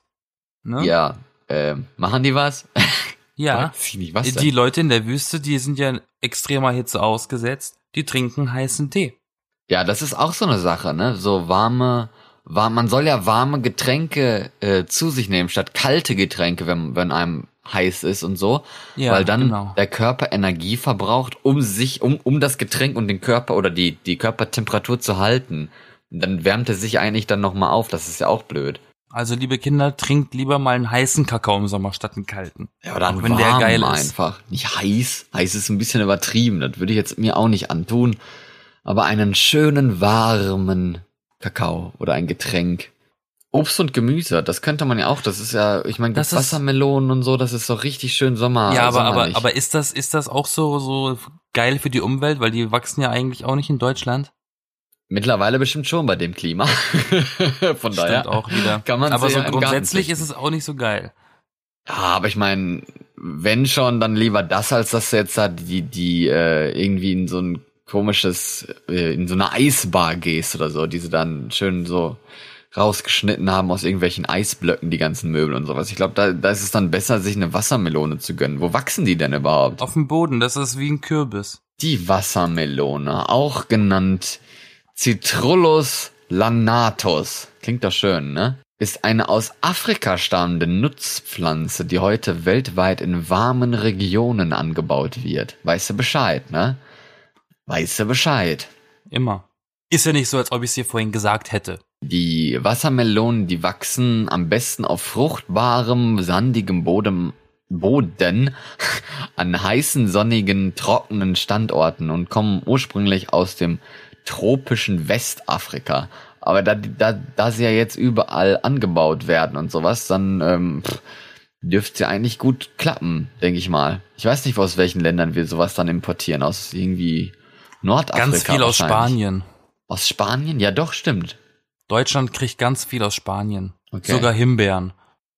Ne? Ja, äh, machen die was? Ja. Nicht, was Die? Leute in der Wüste, die sind ja extremer Hitze ausgesetzt, die trinken heißen Tee. Ja, das ist auch so eine Sache, ne? So warme, warm, man soll ja warme Getränke äh, zu sich nehmen, statt kalte Getränke, wenn, wenn einem heiß ist und so. Ja, weil dann genau. der Körper Energie verbraucht, um sich, um, um das Getränk und den Körper oder die, die Körpertemperatur zu halten. Dann wärmt er sich eigentlich dann nochmal auf, das ist ja auch blöd. Also liebe Kinder, trinkt lieber mal einen heißen Kakao im Sommer statt einen kalten. Ja, oder Auch wenn der warm geil ist. einfach. Nicht heiß. Heiß ist ein bisschen übertrieben. Das würde ich jetzt mir auch nicht antun. Aber einen schönen, warmen Kakao oder ein Getränk. Obst und Gemüse, das könnte man ja auch. Das ist ja, ich meine, Das Wassermelonen und so, das ist so richtig schön Sommer. ja, aber, aber, aber ist das, ist das auch so, so geil für die Umwelt? Weil die wachsen ja eigentlich auch nicht in Deutschland. Mittlerweile bestimmt schon bei dem Klima. Von daher. Stimmt auch wieder. Kann man aber so grundsätzlich ist es auch nicht so geil. Ja, aber ich meine, wenn schon, dann lieber das, als dass jetzt da die, die äh, irgendwie in so ein komisches, äh, in so eine Eisbar gehst oder so, die sie dann schön so rausgeschnitten haben aus irgendwelchen Eisblöcken, die ganzen Möbel und sowas. Ich glaube, da, da ist es dann besser, sich eine Wassermelone zu gönnen. Wo wachsen die denn überhaupt? Auf dem Boden, das ist wie ein Kürbis. Die Wassermelone, auch genannt Citrullus lanatus. Klingt doch schön, ne? Ist eine aus Afrika stammende Nutzpflanze, die heute weltweit in warmen Regionen angebaut wird. Weißt du Bescheid, ne? Weißt du Bescheid. Immer. Ist ja nicht so, als ob ich es dir vorhin gesagt hätte. Die Wassermelonen, die wachsen am besten auf fruchtbarem, sandigem Boden, Boden an heißen, sonnigen, trockenen Standorten und kommen ursprünglich aus dem tropischen Westafrika. Aber da, da, da sie ja jetzt überall angebaut werden und sowas, dann ähm, dürfte ja eigentlich gut klappen, denke ich mal. Ich weiß nicht, aus welchen Ländern wir sowas dann importieren. Aus irgendwie Nordafrika. Ganz viel aus. Spanien. Aus Spanien? Ja, doch, stimmt. Deutschland kriegt ganz viel aus Spanien. Okay. Sogar Himbeeren.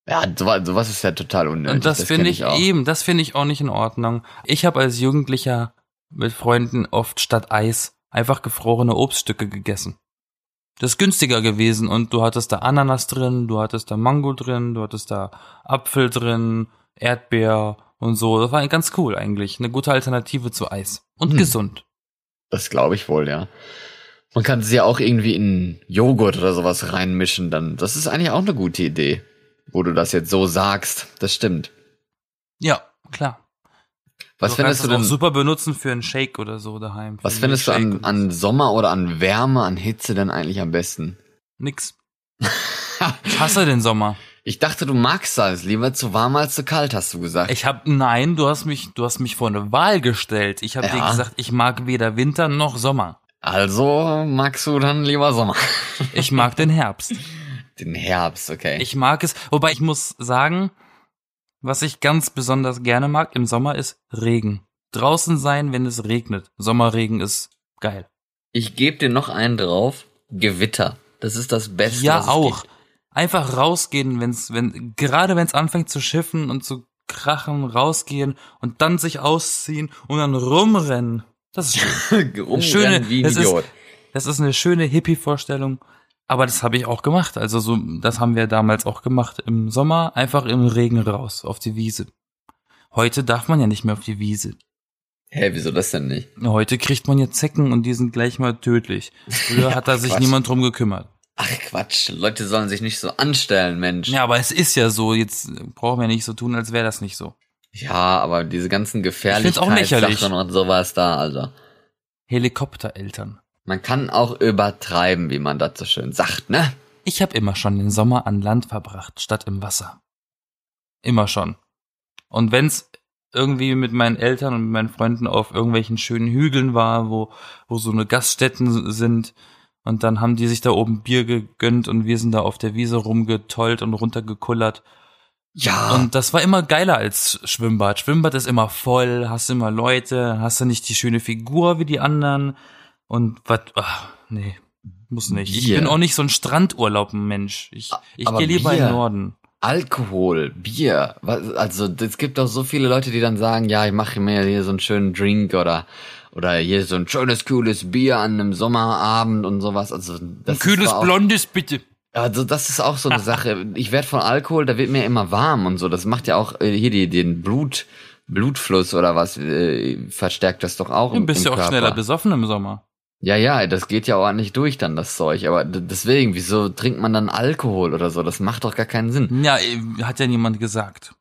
Ja, sowas, sowas ist ja total unnötig. Und das, kenn finde ich auch. eben, das finde ich auch nicht in Ordnung. Ich habe als Jugendlicher mit Freunden oft statt Eis einfach gefrorene Obststücke gegessen. Das ist günstiger gewesen und du hattest da Ananas drin, du hattest da Mango drin, du hattest da Apfel drin, Erdbeer und so. Das war ganz cool eigentlich. Eine gute Alternative zu Eis. Und Hm. gesund. Das glaube ich wohl, ja. Man kann sie ja auch irgendwie in Joghurt oder sowas reinmischen, dann. Das ist eigentlich auch eine gute Idee. Wo du das jetzt so sagst. Das stimmt. Ja, klar. Was du findest kannst du denn, auch super benutzen für einen Shake oder so daheim. Was findest du an, an so. Sommer oder an Wärme, an Hitze denn eigentlich am besten? Nix. Ich hasse den Sommer. Ich dachte, du magst das lieber zu warm als zu kalt, hast du gesagt. Ich hab, nein, du hast mich, du hast mich vor eine Wahl gestellt. Ich habe dir Ja. gesagt, ich mag weder Winter noch Sommer. Also magst du dann lieber Sommer. Ich mag den Herbst. Den Herbst, okay. Ich mag es, wobei ich muss sagen, was ich ganz besonders gerne mag im Sommer ist Regen. Draußen sein, wenn es regnet. Sommerregen ist geil. Ich gebe dir noch einen drauf. Gewitter. Das ist das Beste. Ja, auch. Einfach rausgehen, wenn's, wenn, gerade wenn es anfängt zu schiffen und zu krachen, rausgehen und dann sich ausziehen und dann rumrennen. Das ist schön. Rumrennen schöne- wie ein das ist- Idiot. Das ist eine schöne Hippie-Vorstellung. Aber das habe ich auch gemacht. Also so, das haben wir damals auch gemacht. Im Sommer einfach im Regen raus, auf die Wiese. Heute darf man ja nicht mehr auf die Wiese. Hä, wieso das denn nicht? Heute kriegt man ja Zecken und die sind gleich mal tödlich. Früher hat da sich Quatsch. niemand drum gekümmert. Ach Quatsch, Leute sollen sich nicht so anstellen, Mensch. Ja, aber es ist ja so. Jetzt brauchen wir nicht so tun, als wäre das nicht so. Ja, aber diese ganzen. Gefährlichkeitssachen und sowas da, also. Helikoptereltern. Man kann auch übertreiben, wie man das so schön sagt, ne? Ich habe immer schon den Sommer an Land verbracht, statt im Wasser. Immer schon. Und wenn's irgendwie mit meinen Eltern und mit meinen Freunden auf irgendwelchen schönen Hügeln war, wo, wo so eine Gaststätten sind, und dann haben die sich da oben Bier gegönnt und wir sind da auf der Wiese rumgetollt und runtergekullert. Ja. Und das war immer geiler als Schwimmbad. Schwimmbad ist immer voll, hast immer Leute, hast du nicht die schöne Figur wie die anderen. Und was, ach, nee, muss nicht. Ich Bier. bin auch nicht so ein Strandurlaub-Mensch. Ich, ich Aber gehe lieber Bier. in den Norden. Alkohol, Bier. Was, also es gibt doch so viele Leute, die dann sagen, ja, ich mache mir hier so einen schönen Drink oder oder hier so ein schönes kühles Bier an einem Sommerabend und sowas. Also das Ein kühles auch, Blondes, bitte. Also das ist auch so eine Sache. Ich werde von Alkohol, da wird mir immer warm und so. Das macht ja auch äh, hier die, den Blut Blutfluss oder was äh, verstärkt das doch auch. Du im- bist im ja auch Körper. schneller besoffen im Sommer. Ja, ja, das geht ja ordentlich durch dann, das Zeug. Aber deswegen, wieso trinkt man dann Alkohol oder so? Das macht doch gar keinen Sinn. Ja, äh, hat ja niemand gesagt.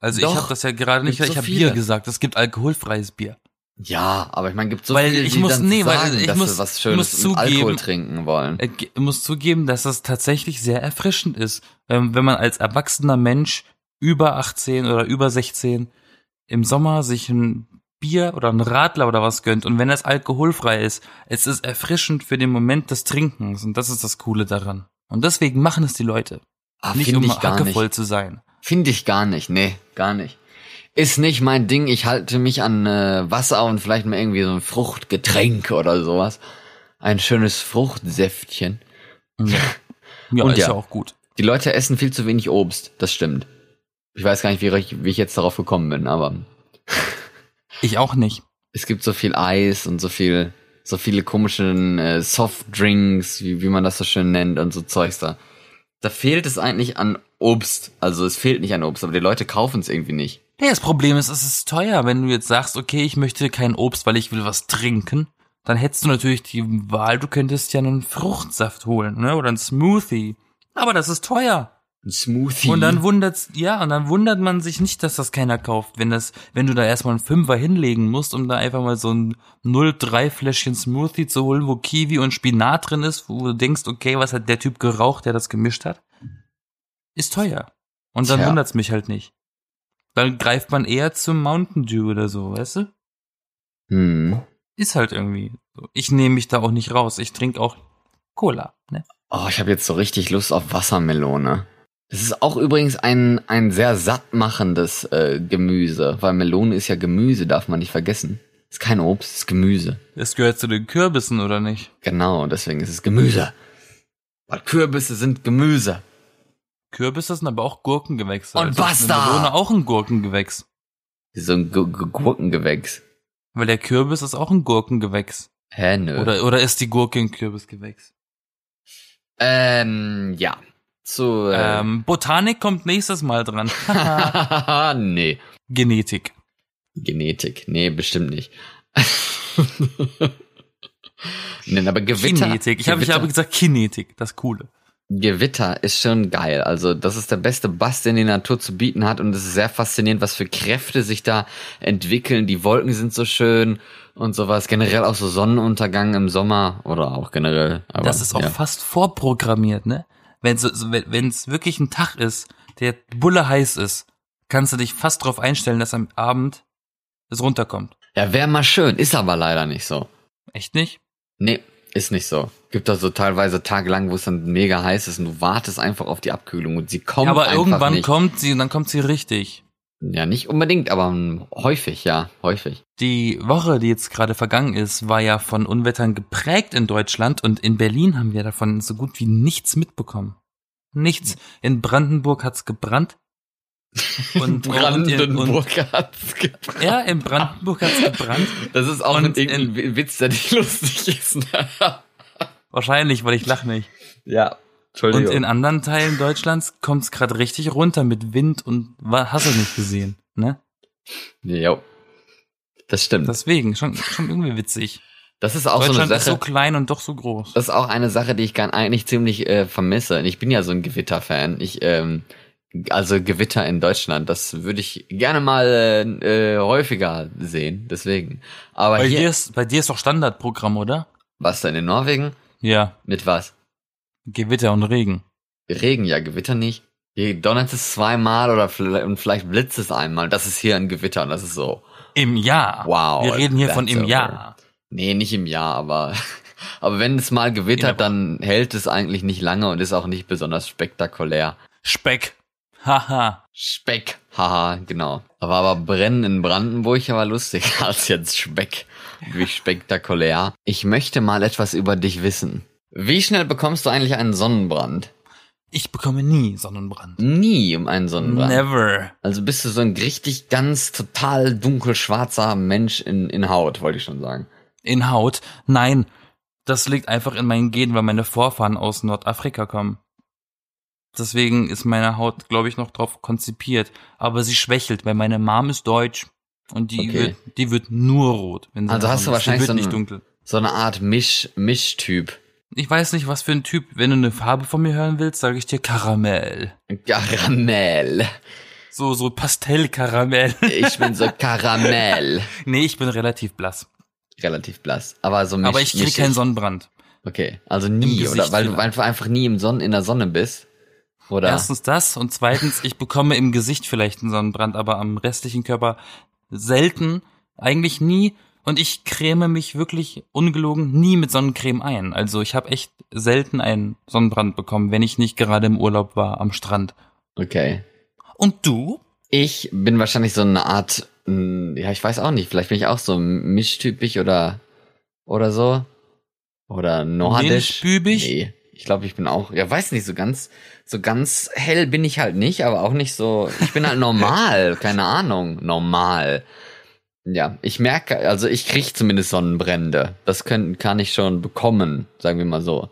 Also Doch, ich habe das ja gerade nicht, so ich habe. Bier gesagt. Es gibt alkoholfreies Bier. Ja, aber ich meine, gibt so Weil viele, ich die muss- dann nee, weil sagen, ich dass muss- sie was Schönes muss mit Alkohol zugeben- trinken wollen. Ich ge- muss zugeben, dass das tatsächlich sehr erfrischend ist, ähm, wenn man als erwachsener Mensch über 18 oder über 16 im Sommer sich ein Bier oder ein Radler oder was gönnt und wenn das alkoholfrei ist, es ist erfrischend für den Moment des Trinkens und das ist das Coole daran. Und deswegen machen es die Leute. Ah, nicht finde um ich gar hackevoll nicht. zu sein. Finde ich gar nicht. Nee, gar nicht. Ist nicht mein Ding. Ich halte mich an äh, Wasser und vielleicht mal irgendwie so ein Fruchtgetränk oder sowas. Ein schönes Fruchtsäftchen. Ja, ja Und ist ja. ja auch gut. Die Leute essen viel zu wenig Obst. Das stimmt. Ich weiß gar nicht, wie ich, wie ich jetzt darauf gekommen bin, aber Ich auch nicht. es gibt so viel Eis und so viel, so viele komischen äh, Softdrinks, wie, wie man das so schön nennt und so Zeugs da. Da fehlt es eigentlich an Obst. Also es fehlt nicht an Obst, aber die Leute kaufen es irgendwie nicht. Nee, das Problem ist, es ist teuer. Wenn du jetzt sagst, okay, ich möchte kein Obst, weil ich will was trinken, dann hättest du natürlich die Wahl, du könntest ja einen Fruchtsaft holen, ne? Oder einen Smoothie. Aber das ist teuer. Ein Smoothie. Und dann wundert's, ja, und dann wundert man sich nicht, dass das keiner kauft, wenn das, wenn du da erstmal einen Fünfer hinlegen musst, um da einfach mal so ein 0,3 Fläschchen Smoothie zu holen, wo Kiwi und Spinat drin ist, wo du denkst, okay, was hat der Typ geraucht, der das gemischt hat? Ist teuer. Und dann Tja. wundert's mich halt nicht. Dann greift man eher zum Mountain Dew oder so, weißt du? hm. Ist halt irgendwie. Ich nehme mich da auch nicht raus. Ich trinke auch Cola, ne? Oh, ich habe jetzt so richtig Lust auf Wassermelone. Das ist auch übrigens ein, ein sehr sattmachendes äh, Gemüse, weil Melone ist ja Gemüse, darf man nicht vergessen. Ist kein Obst, ist Gemüse. Das gehört zu den Kürbissen, oder nicht? Genau, deswegen ist es Gemüse. Weil Kürbisse sind Gemüse. Kürbisse sind aber auch Gurkengewächse. Und Also ist basta! eine Melone auch ein Gurkengewächs. So ein Gu- Gu- Gurkengewächs. Weil der Kürbis ist auch ein Gurkengewächs. Hä, nö. Oder, oder ist die Gurke ein Kürbisgewächs? ähm, ja. Zu, äh, Ähm, Botanik kommt nächstes Mal dran. nee. Genetik. Genetik. Nee, bestimmt nicht. nee, aber Gewitter. Kinetik. Ich habe ich habe gesagt Kinetik, das Coole. Gewitter ist schon geil. Also das ist der beste Bass, den die Natur zu bieten hat. Und es ist sehr faszinierend, was für Kräfte sich da entwickeln. Die Wolken sind so schön und sowas. Generell auch so Sonnenuntergang im Sommer oder auch generell. Aber, das ist auch ja. fast vorprogrammiert, ne? Wenn es wirklich ein Tag ist, der bulle heiß ist, kannst du dich fast drauf einstellen, dass am Abend es runterkommt. Ja, wäre mal schön. Ist aber leider nicht so. Echt nicht? Nee, ist nicht so. Gibt da so teilweise tagelang, wo es dann mega heiß ist und du wartest einfach auf die Abkühlung und sie kommt Ja, aber irgendwann nicht. kommt sie und dann kommt sie richtig. Ja, nicht unbedingt, aber ähm, häufig, ja, häufig. Die Woche, die jetzt gerade vergangen ist, war ja von Unwettern geprägt in Deutschland und in Berlin haben wir davon so gut wie nichts mitbekommen. Nichts. In Brandenburg hat's gebrannt. Und, Brandenburg Und, hat's gebrannt. ja, in Brandenburg hat's gebrannt. Das ist auch Und ein Witz, der nicht lustig ist. Wahrscheinlich, weil ich lach nicht. ja, Und Entschuldigung. in anderen Teilen Deutschlands kommt's gerade richtig runter mit Wind und hast du nicht gesehen, ne? jo. Das stimmt. Das, Deswegen, schon, schon irgendwie witzig. ist auch so Deutschland eine ist so Sache. klein und doch so groß. Das ist auch eine Sache, die ich gern eigentlich ziemlich äh, vermisse. Und ich bin ja so ein Gewitter-Fan. Ich, ähm, also Gewitter in Deutschland, das würde ich gerne mal äh, häufiger sehen. Deswegen. Aber Bei hier, dir, ist, bei dir ist doch Standardprogramm, oder? was denn in Norwegen? Ja, Mit was? Gewitter und Regen. Regen, ja, Gewitter nicht. Hier donnert es zweimal oder vielleicht, und vielleicht blitzt es einmal. Das ist hier ein Gewitter und das ist so. Im Jahr. Wow, Wir reden hier von im Jahr. Nee, nicht im Jahr, aber, aber wenn es mal gewittert, dann hält es eigentlich nicht lange und ist auch nicht besonders spektakulär. Speck. Haha. Speck, haha, genau. Aber aber Brennen in Brandenburg war lustiger als jetzt Speck. Wie spektakulär. Ich möchte mal etwas über dich wissen. Wie schnell bekommst du eigentlich einen Sonnenbrand? Ich bekomme nie Sonnenbrand. Nie um einen Sonnenbrand. Never. Also bist du so ein richtig ganz total dunkelschwarzer Mensch in, in Haut, wollte ich schon sagen. In Haut? Nein. Das liegt einfach in meinen Genen, weil meine Vorfahren aus Nordafrika kommen. Deswegen ist meine Haut, glaube ich, noch drauf konzipiert. Aber sie schwächelt, weil meine Mom ist deutsch. Und die, Okay. wird, die wird nur rot. Wenn sie Also hast du wahrscheinlich so dunkel. So eine Art Misch, Mischtyp. Ich weiß nicht, was für ein Typ. Wenn du eine Farbe von mir hören willst, sage ich dir Karamell. Karamell. So, so Pastellkaramell. Ich bin so Karamell. nee, ich bin relativ blass. Relativ blass. Aber so Misch, Aber ich krieg keinen Sonnenbrand. Okay, also nie, oder? Weil du einfach, einfach nie im Sonn in der Sonne bist. Oder? Erstens das und zweitens, ich bekomme im Gesicht vielleicht einen Sonnenbrand, aber am restlichen Körper selten, eigentlich nie. Und ich creme mich wirklich ungelogen nie mit Sonnencreme ein. Also ich habe echt selten einen Sonnenbrand bekommen, wenn ich nicht gerade im Urlaub war am Strand. Okay. Und du? Ich bin wahrscheinlich so eine Art, ja, ich weiß auch nicht, vielleicht bin ich auch so mischtypisch oder, oder so. Oder nordisch. Milchbübig? Nee, ich glaube, ich bin auch, ja, weiß nicht, so ganz, so ganz hell bin ich halt nicht, aber auch nicht so, ich bin halt normal, keine Ahnung, normal. Ja, ich merke, also ich krieg zumindest Sonnenbrände. Das können, kann ich schon bekommen, sagen wir mal so.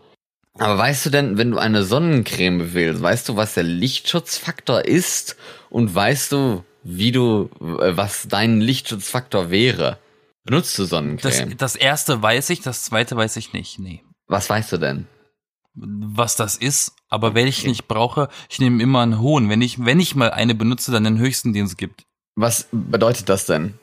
Aber weißt du denn, wenn du eine Sonnencreme willst, weißt du, was der Lichtschutzfaktor ist? Und weißt du, wie du, äh, was dein Lichtschutzfaktor wäre? Benutzt du Das, Sonnencreme? das erste weiß ich, das zweite weiß ich nicht. Nee. was weißt du denn? Was das ist, aber wenn ich nicht brauche, ich nehme immer einen hohen. Wenn ich, wenn ich mal eine benutze, dann den höchsten, den es gibt. Was bedeutet das denn?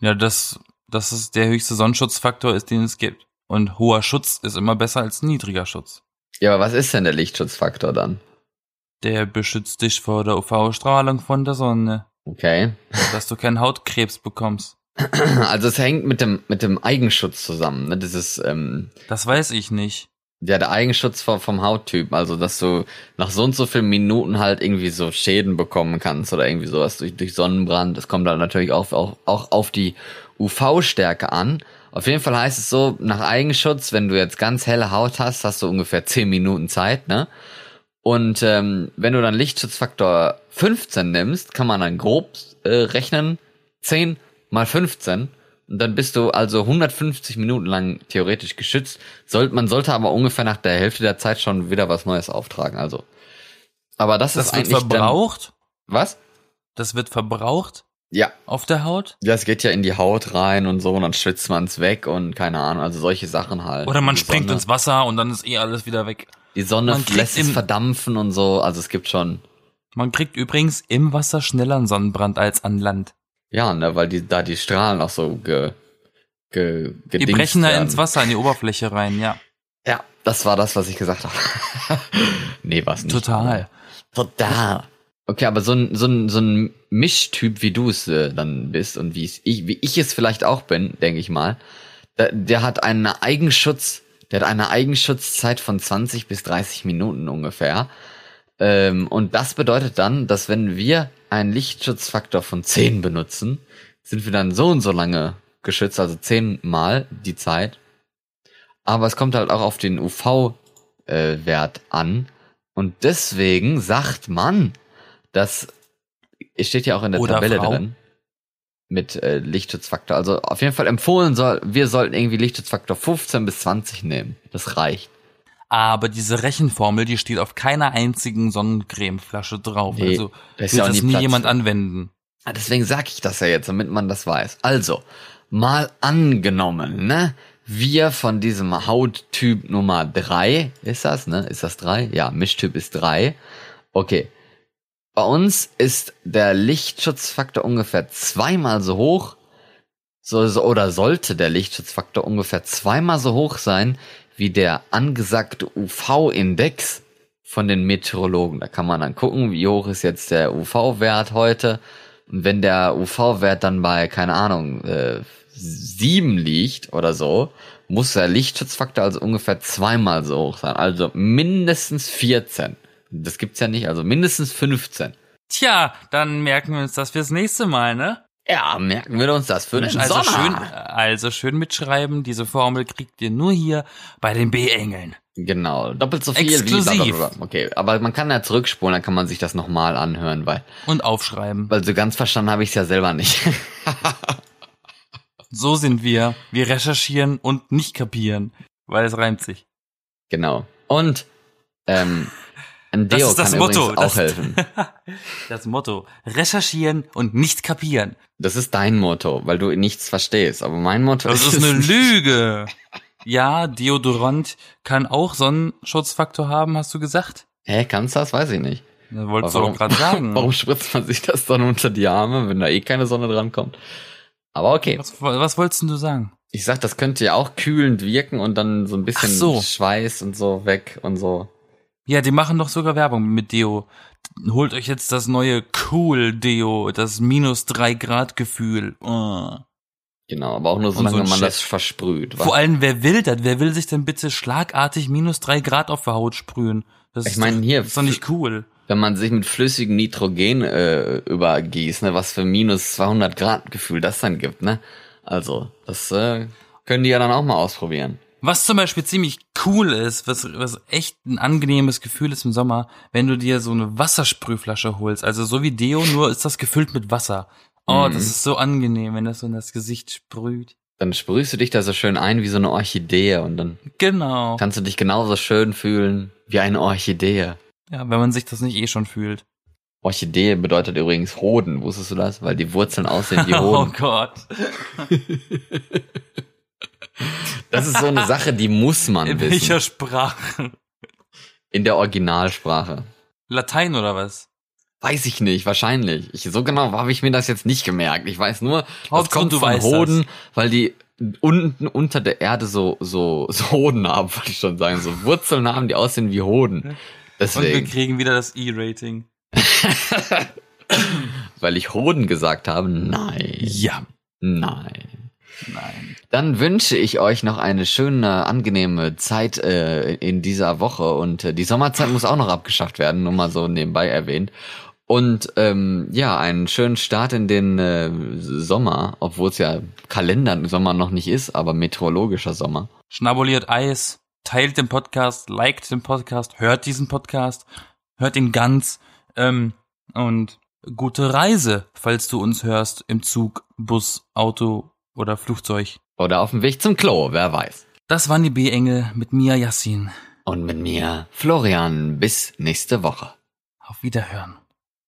Ja, das, das ist der höchste Sonnenschutzfaktor ist, den es gibt. Und hoher Schutz ist immer besser als niedriger Schutz. Ja, aber was ist denn der Lichtschutzfaktor dann? Der beschützt dich vor der UV-Strahlung von der Sonne, Okay. dass du keinen Hautkrebs bekommst. Also es hängt mit dem, mit dem Eigenschutz zusammen, ne? Dieses, ähm, Das weiß ich nicht. Ja, der Eigenschutz vom, vom Hauttyp, also dass du nach so und so vielen Minuten halt irgendwie so Schäden bekommen kannst oder irgendwie sowas durch, durch Sonnenbrand. Das kommt dann natürlich auch, auch, auch auf die UV-Stärke an. Auf jeden Fall heißt es so, nach Eigenschutz, wenn du jetzt ganz helle Haut hast, hast du ungefähr 10 Minuten Zeit, ne? Und ähm, wenn du dann Lichtschutzfaktor 15 nimmst, kann man dann grob äh, rechnen, 10 mal 15. Und dann bist du also 150 Minuten lang theoretisch geschützt. Sollt, man sollte aber ungefähr nach der Hälfte der Zeit schon wieder was Neues auftragen. Also, aber das, Das ist wird eigentlich verbraucht. Dann, was? Das wird verbraucht Ja, auf der Haut. das geht ja in die Haut rein und so und dann schwitzt man es weg und keine Ahnung, also solche Sachen halt. Oder man Die springt Sonne, ins Wasser und dann ist eh alles wieder weg. Die Sonne man lässt es verdampfen und so. Also es gibt schon, Man kriegt übrigens im Wasser schneller einen Sonnenbrand als an Land. Ja, ne, weil die da die Strahlen auch so ge, ge, Die brechen da werden. ins Wasser, in die Oberfläche rein, ja. Ja, das war das, was ich gesagt habe. nee, was nicht. Total. Total. Okay, aber so ein, so ein, so ein Mischtyp, wie du es äh, dann bist und wie ich, wie ich es vielleicht auch bin, denke ich mal, der, der hat einen Eigenschutz, der hat eine Eigenschutzzeit von 20 bis 30 Minuten ungefähr. Ähm, und das bedeutet dann, dass wenn wir einen Lichtschutzfaktor von 10 benutzen, sind wir dann so und so lange geschützt, also 10 mal die Zeit. Aber es kommt halt auch auf den UV-Wert an. Und deswegen sagt man, dass es steht ja auch in der Oder Tabelle Frau. drin mit äh, Lichtschutzfaktor. Also auf jeden Fall empfohlen soll, wir sollten irgendwie Lichtschutzfaktor 15 bis 20 nehmen. Das reicht. Aber diese Rechenformel, die steht auf keiner einzigen Sonnencremeflasche drauf. Nee, also da ist wird ja das nie Platz jemand für. anwenden. Ah, Deswegen sag ich das ja jetzt, damit man das weiß. Also, mal angenommen, ne? Wir von diesem Hauttyp Nummer drei ist das, ne? Ist das drei? Ja, Mischtyp ist drei. Okay. Bei uns ist der Lichtschutzfaktor ungefähr zweimal so hoch, so, oder sollte der Lichtschutzfaktor ungefähr zweimal so hoch sein wie der angesagte UV-Index von den Meteorologen. Da kann man dann gucken, wie hoch ist jetzt der UV-Wert heute. Und wenn der UV-Wert dann bei, keine Ahnung, äh, sieben liegt oder so, muss der Lichtschutzfaktor also ungefähr zweimal so hoch sein. Also mindestens 14. Das gibt's ja nicht, also mindestens 15. Tja, dann merken wir uns das fürs nächste Mal, ne? Ja, merken wir uns das für den Also Sommer. schön, also schön mitschreiben. Diese Formel kriegt ihr nur hier bei den B-Engeln. Genau, doppelt so viel Exklusiv. wie blablabla. Okay, aber man kann ja zurückspulen, dann kann man sich das nochmal anhören, weil, Und aufschreiben. weil so ganz verstanden habe ich es ja selber nicht. So sind wir. Wir recherchieren und nicht kapieren. Weil es reimt sich. genau. Und ähm, ein Das Deo ist das kann Motto. auch Das- helfen. Das Motto. Recherchieren und nicht kapieren. Das ist dein Motto, weil du nichts verstehst. Aber mein Motto Das ist, ist eine Lüge. Ja, Deodorant kann auch Sonnenschutzfaktor haben, hast du gesagt? Hä, kannst du das? Weiß ich nicht. Das wolltest du doch gerade sagen. Warum spritzt man sich das dann unter die Arme, wenn da eh keine Sonne dran kommt? Aber okay. Was, was wolltest denn du sagen? Ich sag, das könnte ja auch kühlend wirken und dann so ein bisschen so. Schweiß und so weg und so. Ja, die machen doch sogar Werbung mit Deo. Holt euch jetzt das neue Cool Deo, das minus drei Grad Gefühl. Oh. Genau, aber auch nur so solange ein man Shit. das versprüht. wa? Vor allem, wer will das? Wer will sich denn bitte schlagartig minus drei Grad auf der Haut sprühen? Das Ich ist meine, doch, hier, das ist doch nicht cool. wenn man sich mit flüssigem Nitrogen äh, übergießt, ne, was für minus 200 Grad Gefühl das dann gibt, ne? Also, das äh, können die ja dann auch mal ausprobieren. Was zum Beispiel ziemlich cool ist, was, was echt ein angenehmes Gefühl ist im Sommer, wenn du dir so eine Wassersprühflasche holst. Also so wie Deo, nur ist das gefüllt mit Wasser. Oh, Mhm. das ist so angenehm, wenn das so in das Gesicht sprüht. Dann sprühst du dich da so schön ein wie so eine Orchidee und dann Genau. kannst du dich genauso schön fühlen wie eine Orchidee. Ja, wenn man sich das nicht eh schon fühlt. Orchidee bedeutet übrigens Hoden, wusstest du das? Weil die Wurzeln aussehen wie Oh Hoden. Gott. Das ist so eine Sache, die muss man In wissen. welcher Sprache? In der Originalsprache. Latein oder was? Weiß ich nicht, wahrscheinlich. Ich, so genau habe ich mir das jetzt nicht gemerkt. Ich weiß nur, das kommt du von Hoden, weil die unten unter der Erde so, so, so Hoden haben, wollte ich schon sagen. So Wurzeln haben, die aussehen wie Hoden. Und wir Deswegen, kriegen wieder das E-Rating. weil ich Hoden gesagt habe, nein. Ja. Nein. Nein. Dann wünsche ich euch noch eine schöne, angenehme Zeit äh, in dieser Woche und äh, die Sommerzeit muss auch noch abgeschafft werden, nur mal so nebenbei erwähnt. Und ähm, ja, einen schönen Start in den äh, Sommer, obwohl es ja Kalender im Sommer noch nicht ist, aber meteorologischer Sommer. Schnabuliert Eis, teilt den Podcast, liked den Podcast, hört diesen Podcast, hört ihn ganz ähm, und gute Reise, falls du uns hörst im Zug, Bus, Auto oder Flugzeug. Oder auf dem Weg zum Klo, wer weiß. Das waren die B-Engel mit Mia Yassin. Und mit mir, Florian, bis nächste Woche. Auf Wiederhören.